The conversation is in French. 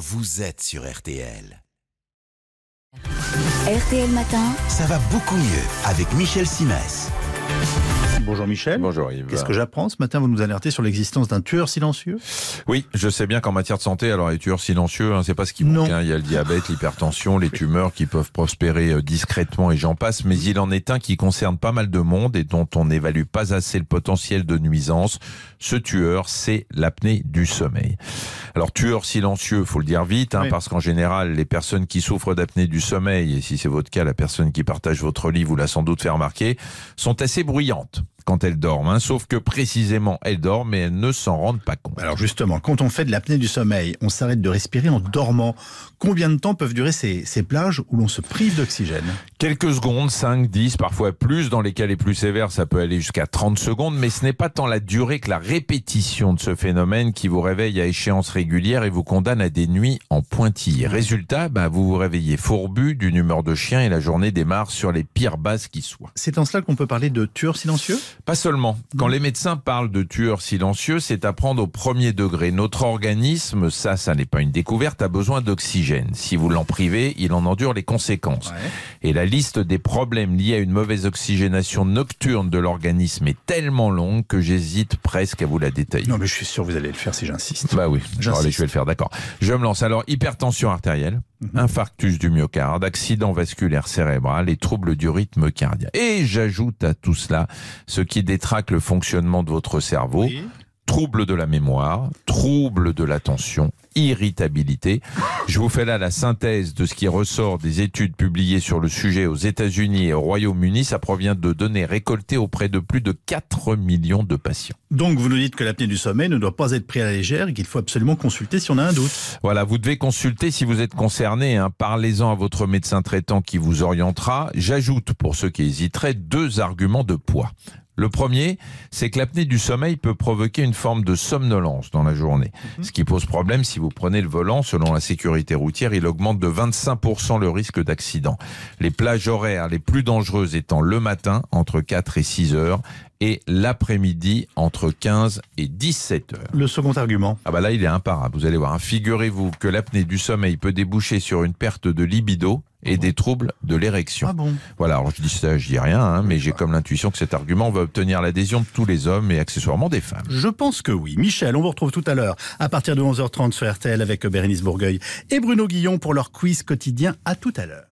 vous êtes sur RTL. RTL Matin, Ça va beaucoup mieux avec Michel Simès. Bonjour Michel. Bonjour Yves. Qu'est-ce que j'apprends ce matin? Vous nous alertez sur l'existence d'un tueur silencieux? Oui, je sais bien qu'en matière de santé, alors les tueurs silencieux, hein, c'est pas ce qui Non. manque. hein. Il y a le diabète, l'hypertension, les tumeurs qui peuvent prospérer euh, discrètement et j'en passe. Mais il en est un qui concerne pas mal de monde et dont on n'évalue pas assez le potentiel de nuisance. Ce tueur, c'est l'apnée du sommeil. Alors tueur silencieux, faut le dire vite, hein, Oui. parce qu'en général, les personnes qui souffrent d'apnée du sommeil, et si c'est votre cas, la personne qui partage votre lit vous l'a sans doute fait remarquer, sont assez bruyantes quand elles dorment. hein. sauf que précisément, elles dorment, mais elles ne s'en rendent pas compte. Alors justement, quand on fait de l'apnée du sommeil, on s'arrête de respirer en dormant. Combien de temps peuvent durer ces, ces plages où l'on se prive d'oxygène? Quelques secondes, 5, 10, parfois plus. Dans les cas les plus sévères, ça peut aller jusqu'à 30 secondes. Mais ce n'est pas tant la durée que la répétition de ce phénomène qui vous réveille à échéance régulière et vous condamne à des nuits en pointillés. Résultat, bah, vous vous réveillez fourbu, d'une humeur de chien et la journée démarre sur les pires bases qui soient. C'est en cela qu'on peut parler de tueur silencieux? Pas seulement. Quand les médecins parlent de tueurs silencieux, c'est à prendre au premier degré. Notre organisme, ça, ça n'est pas une découverte, a besoin d'oxygène. Si vous l'en privez, il en endure les conséquences. Et la liste des problèmes liés à une mauvaise oxygénation nocturne de l'organisme est tellement longue que j'hésite presque à vous la détailler. Non mais je suis sûr que vous allez le faire si j'insiste. Bah oui, je vais le faire, d'accord. Je me lance. Alors, hypertension artérielle, Mhm. infarctus du myocarde, accident vasculaire cérébral et troubles du rythme cardiaque. Et j'ajoute à tout cela ce qui détraque le fonctionnement de votre cerveau, Oui. Troubles de la mémoire, troubles de l'attention, irritabilité. Je vous fais là la synthèse de ce qui ressort des études publiées sur le sujet aux États-Unis et au Royaume-Uni. Ça provient de données récoltées auprès de plus de 4 millions de patients. Donc vous nous dites que l'apnée du sommeil ne doit pas être prise à la légère et qu'il faut absolument consulter si on a un doute. Voilà, vous devez consulter si vous êtes concerné. Hein, Parlez-en à votre médecin traitant qui vous orientera. J'ajoute, pour ceux qui hésiteraient, deux arguments de poids. Le premier, c'est que l'apnée du sommeil peut provoquer une forme de somnolence dans la journée. Ce qui pose problème si vous prenez le volant. Selon la sécurité routière, il augmente de 25% le risque d'accident. Les plages horaires les plus dangereuses étant le matin, entre 4 et 6 heures, et l'après-midi, entre 15 et 17 heures. Le second argument. Ah bah là, il est imparable. Vous allez voir. hein. Figurez-vous que l'apnée du sommeil peut déboucher sur une perte de libido et des troubles de l'érection. Ah bon? Voilà, alors je dis ça, je dis rien, hein, mais j'ai comme l'intuition que cet argument va obtenir l'adhésion de tous les hommes et accessoirement des femmes. Je pense que oui. Michel, on vous retrouve tout à l'heure à partir de 11h30 sur RTL avec Bérénice Bourgueil et Bruno Guillon pour leur quiz quotidien. À tout à l'heure.